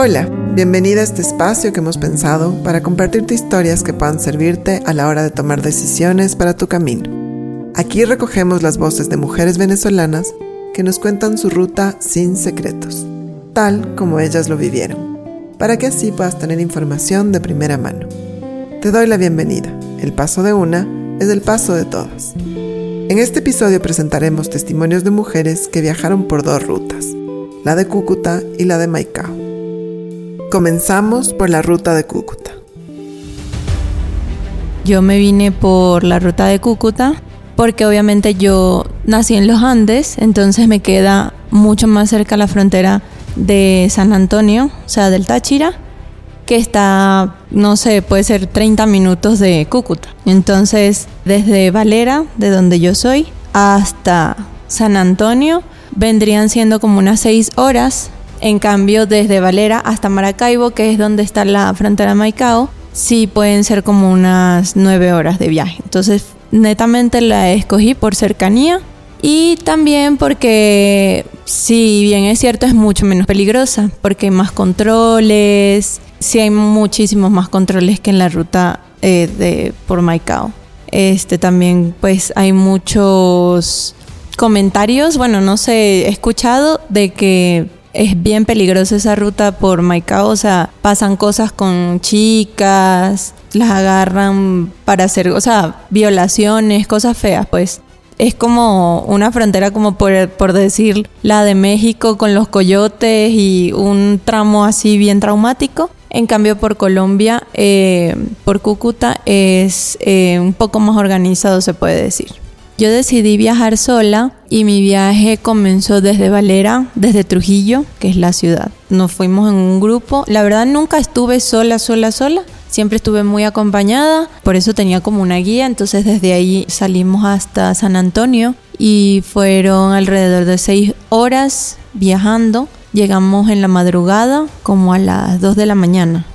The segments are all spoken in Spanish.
Hola, bienvenida a este espacio que hemos pensado para compartirte historias que puedan servirte a la hora de tomar decisiones para tu camino. Aquí recogemos las voces de mujeres venezolanas que nos cuentan su ruta sin secretos, tal como ellas lo vivieron, para que así puedas tener información de primera mano. Te doy la bienvenida. El paso de una es el paso de todas. En este episodio presentaremos testimonios de mujeres que viajaron por dos rutas, la de Cúcuta y la de Maicao. Comenzamos por la ruta de Cúcuta. Yo me vine por la ruta de Cúcuta porque obviamente yo nací en los Andes, entonces me queda mucho más cerca la frontera de San Antonio, o sea, del Táchira, que está, no sé, puede ser 30 minutos de Cúcuta. Entonces, desde Valera, de donde yo soy, hasta San Antonio, vendrían siendo como unas 6 horas en cambio, desde Valera hasta Maracaibo, que es donde está la frontera Maicao, sí pueden ser como unas nueve horas de viaje. Entonces, netamente la escogí por cercanía y también porque, si bien es cierto, es mucho menos peligrosa, porque hay más controles, sí hay muchísimos más controles que en la ruta eh, de por Maicao. Este también, pues, hay muchos comentarios, bueno, no sé, he escuchado de que es bien peligrosa esa ruta por Maicao, o sea, pasan cosas con chicas, las agarran para hacer, o sea, violaciones, cosas feas, pues. Es como una frontera como por, por decir la de México con los coyotes y un tramo así bien traumático. En cambio por Colombia, eh, por Cúcuta, es eh, un poco más organizado se puede decir. Yo decidí viajar sola y mi viaje comenzó desde Valera, desde Trujillo, que es la ciudad. Nos fuimos en un grupo. La verdad nunca estuve sola, sola, sola. Siempre estuve muy acompañada, por eso tenía como una guía. Entonces desde ahí salimos hasta San Antonio y fueron alrededor de seis horas viajando. Llegamos en la madrugada, como a las 2 de la mañana.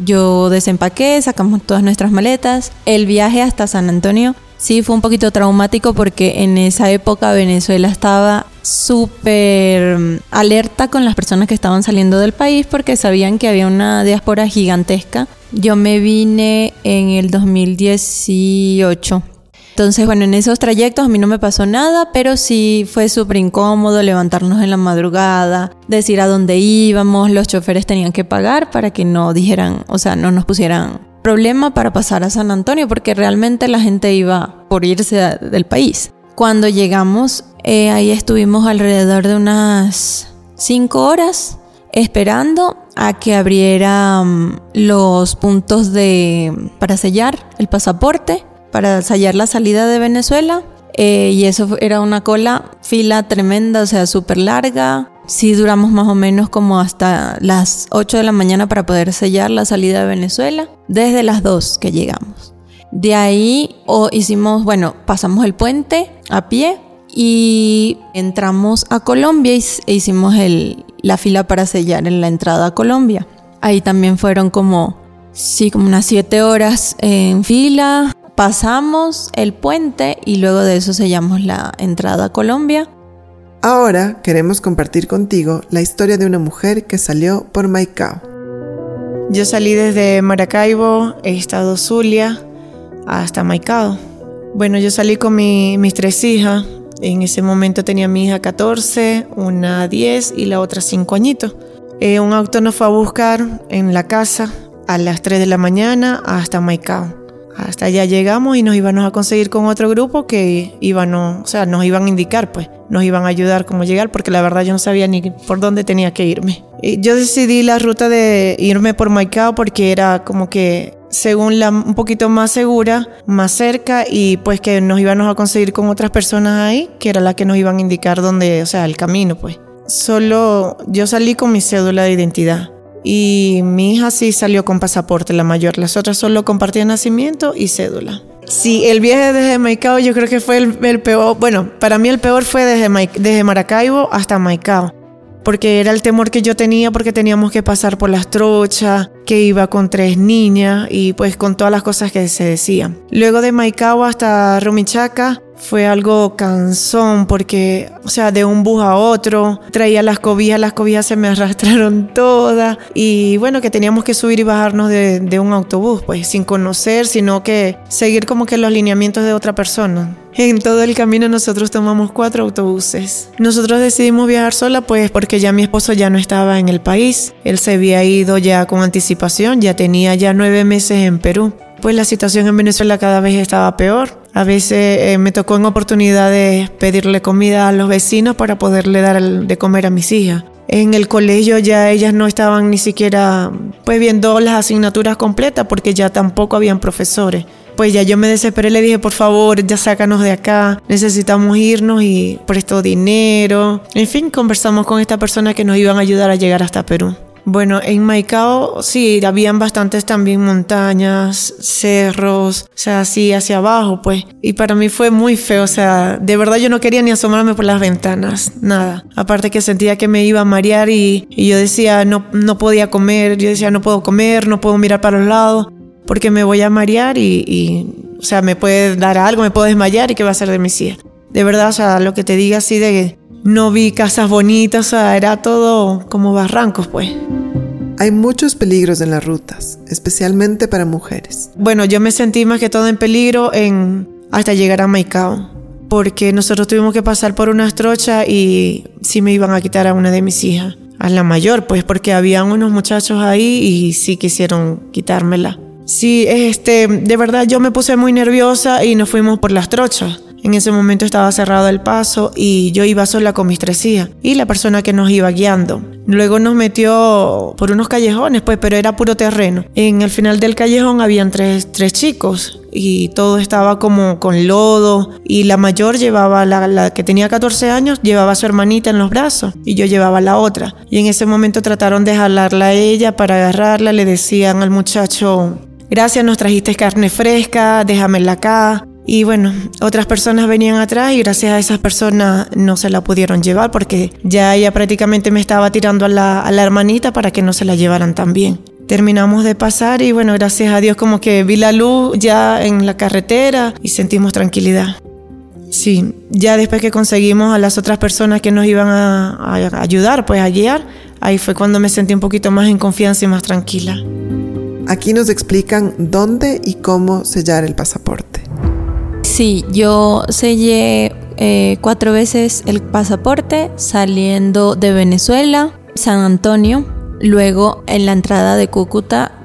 Yo desempaqué, sacamos todas nuestras maletas. El viaje hasta San Antonio sí fue un poquito traumático porque en esa época Venezuela estaba súper mm, alerta con las personas que estaban saliendo del país porque sabían que había una diáspora gigantesca. Yo me vine en el 2018. Entonces, bueno, en esos trayectos a mí no me pasó nada, pero sí fue súper incómodo levantarnos en la madrugada, decir a dónde íbamos, los choferes tenían que pagar para que no dijeran, o sea, no nos pusieran problema para pasar a San Antonio porque realmente la gente iba por irse del país. Cuando llegamos, eh, ahí estuvimos alrededor de unas cinco horas esperando a que abrieran los puntos de para sellar el pasaporte, para sellar la salida de Venezuela. Eh, y eso era una cola, fila tremenda, o sea, súper larga. Sí duramos más o menos como hasta las 8 de la mañana para poder sellar la salida de Venezuela, desde las 2 que llegamos. De ahí hicimos, bueno, pasamos el puente a pie y entramos a Colombia e hicimos el, la fila para sellar en la entrada a Colombia. Ahí también fueron como, sí, como unas 7 horas en fila. Pasamos el puente y luego de eso sellamos la entrada a Colombia. Ahora queremos compartir contigo la historia de una mujer que salió por Maicao. Yo salí desde Maracaibo, estado Zulia, hasta Maicao. Bueno, yo salí con mis tres hijas. En ese momento tenía mi hija 14, una 10 y la otra 5 añitos. Eh, un auto nos fue a buscar en la casa a las 3 de la mañana hasta Maicao. Hasta allá llegamos y nos íbamos a conseguir con otro grupo que iban, o sea, nos iban a indicar, pues, nos iban a ayudar cómo llegar, porque la verdad yo no sabía ni por dónde tenía que irme. Y yo decidí la ruta de irme por Maicao porque era como que según la un poquito más segura, más cerca y pues que nos íbamos a conseguir con otras personas ahí, que era la que nos iban a indicar dónde, o sea, el camino, pues. Solo yo salí con mi cédula de identidad. Y mi hija sí salió con pasaporte, la mayor. Las otras solo compartían nacimiento y cédula. Sí, el viaje desde Maicao yo creo que fue el, peor. Bueno, para mí el peor fue desde, desde Maracaibo hasta Maicao. Porque era el temor que yo tenía porque teníamos que pasar por las trochas, que iba con tres niñas y pues con todas las cosas que se decían. Luego de Maicao hasta Rumichaca fue algo cansón porque, o sea, de un bus a otro, traía las cobijas, las cobijas se me arrastraron todas y bueno, que teníamos que subir y bajarnos de, de un autobús, pues sin conocer, sino que seguir como que los lineamientos de otra persona. En todo el camino nosotros tomamos cuatro autobuses. Nosotros decidimos viajar sola pues porque ya mi esposo ya no estaba en el país. Él se había ido ya con anticipación, ya tenía ya nueve meses en Perú. Pues la situación en Venezuela cada vez estaba peor. A veces eh, me tocó en oportunidades pedirle comida a los vecinos para poderle dar de comer a mis hijas. En el colegio ya ellas no estaban ni siquiera pues viendo las asignaturas completas porque ya tampoco habían profesores. Pues ya yo me desesperé, le dije, por favor, ya sácanos de acá, necesitamos irnos y presto dinero. En fin, conversamos con esta persona que nos iban a ayudar a llegar hasta Perú. Bueno, en Maicao sí, habían bastantes también montañas, cerros, o sea, así hacia abajo, pues. Y para mí fue muy feo, o sea, de verdad yo no quería ni asomarme por las ventanas, nada. Aparte que sentía que me iba a marear y, yo decía, no, no podía comer, yo decía, no puedo comer, no puedo mirar para los lados, porque me voy a marear y, y o sea, me puede dar algo, me puedo desmayar y qué va a ser de mi hijas. De verdad, o sea, lo que te diga así de no vi casas bonitas, o sea, era todo como barrancos, pues. Hay muchos peligros en las rutas, especialmente para mujeres. Bueno, yo me sentí más que todo en peligro en hasta llegar a Maicao, porque nosotros tuvimos que pasar por una estrocha y sí me iban a quitar a una de mis hijas, a la mayor, pues porque había unos muchachos ahí y sí quisieron quitármela. Sí, este, de verdad yo me puse muy nerviosa y nos fuimos por las trochas. En ese momento estaba cerrado el paso y yo iba sola con mis tres y la persona que nos iba guiando. Luego nos metió por unos callejones, pues, pero era puro terreno. En el final del callejón habían tres, tres chicos y todo estaba como con lodo y la mayor llevaba, la, la, que tenía 14 años, llevaba a su hermanita en los brazos y yo llevaba la otra. Y en ese momento trataron de jalarla a ella para agarrarla, le decían al muchacho, gracias, nos trajiste carne fresca, déjamela acá. Y bueno, otras personas venían atrás y gracias a esas personas no se la pudieron llevar porque ya ella prácticamente me estaba tirando a la, hermanita para que no se la llevaran también. Terminamos de pasar y bueno, gracias a Dios como que vi la luz ya en la carretera y sentimos tranquilidad. Sí, ya después que conseguimos a las otras personas que nos iban a, a ayudar, pues a guiar, ahí fue cuando me sentí un poquito más en confianza y más tranquila. Aquí nos explican dónde y cómo sellar el pasaporte. Sí, yo sellé eh, cuatro veces el pasaporte saliendo de Venezuela, San Antonio, luego en la entrada de Cúcuta,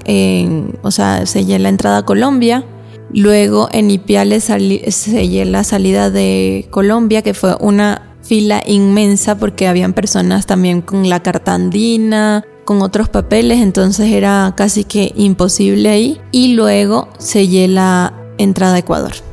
o sea, sellé la entrada a Colombia, luego en Ipiales sellé la salida de Colombia, que fue una fila inmensa porque habían personas también con la carta andina, con otros papeles, entonces era casi que imposible ahí. Y luego sellé la entrada a Ecuador.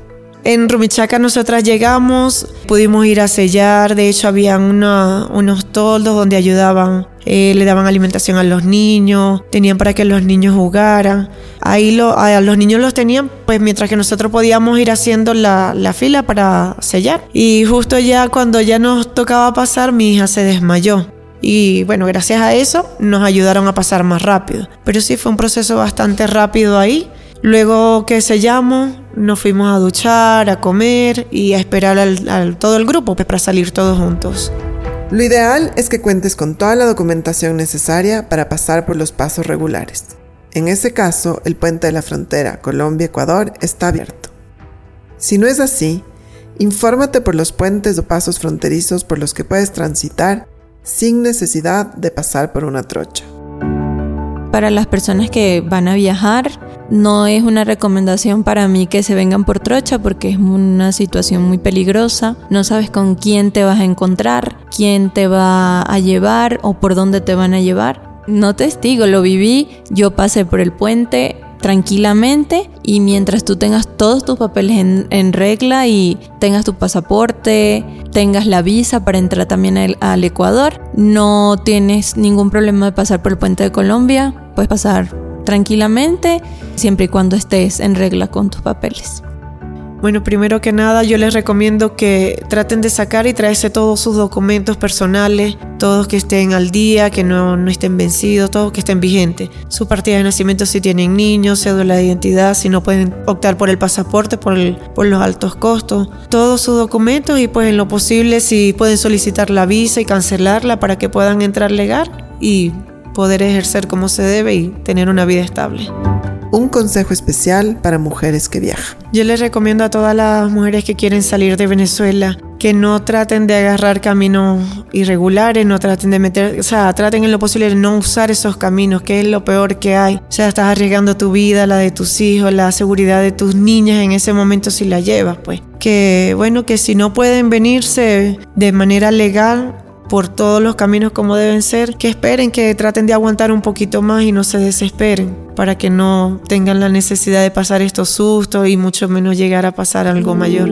En Rumichaca nosotras llegamos, pudimos ir a sellar, de hecho había unos toldos donde ayudaban, eh, le daban alimentación a los niños, tenían para que los niños jugaran. Ahí a los niños los tenían, pues mientras que nosotros podíamos ir haciendo la, la fila para sellar. Y justo ya cuando ya nos tocaba pasar, mi hija se desmayó. Y bueno, gracias a eso nos ayudaron a pasar más rápido. Pero sí fue un proceso bastante rápido ahí. Luego que sellamos, nos fuimos a duchar, a comer y a esperar al, todo el grupo pues, para salir todos juntos. Lo ideal es que cuentes con toda la documentación necesaria para pasar por los pasos regulares. En ese caso, el puente de la frontera Colombia-Ecuador está abierto. Si no es así, infórmate por los puentes o pasos fronterizos por los que puedes transitar sin necesidad de pasar por una trocha. Para las personas que van a viajar, no es una recomendación para mí que se vengan por trocha porque es una situación muy peligrosa. No sabes con quién te vas a encontrar, quién te va a llevar o por dónde te van a llevar. No testigo, lo viví. Yo pasé por el puente tranquilamente y mientras tú tengas todos tus papeles en, regla y tengas tu pasaporte, tengas la visa para entrar también al Ecuador, no tienes ningún problema de pasar por el puente de Colombia, puedes pasar tranquilamente, siempre y cuando estés en regla con tus papeles. Bueno, primero que nada yo les recomiendo que traten de sacar y traerse todos sus documentos personales, todos que estén al día, que no, no estén vencidos, todos que estén vigentes. Su partida de nacimiento si tienen niños, cédula de identidad, si no pueden optar por el pasaporte por, por los altos costos, todos sus documentos y pues en lo posible si pueden solicitar la visa y cancelarla para que puedan entrar legal y poder ejercer como se debe y tener una vida estable un consejo especial para mujeres que viajan. Yo les recomiendo a todas las mujeres que quieren salir de Venezuela que no traten de agarrar caminos irregulares, no traten de meter, o sea, traten en lo posible de no usar esos caminos, que es lo peor que hay. O sea, estás arriesgando tu vida, la de tus hijos, la seguridad de tus niñas en ese momento si la llevas, pues. Que bueno, que si no pueden venirse de manera legal, por todos los caminos como deben ser, que esperen, que traten de aguantar un poquito más y no se desesperen, para que no tengan la necesidad de pasar estos sustos y mucho menos llegar a pasar algo mayor.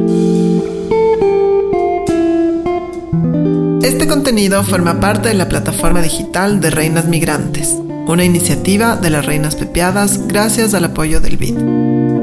Este contenido forma parte de la plataforma digital de Reinas Migrantes, una iniciativa de las Reinas Pepiadas gracias al apoyo del BID.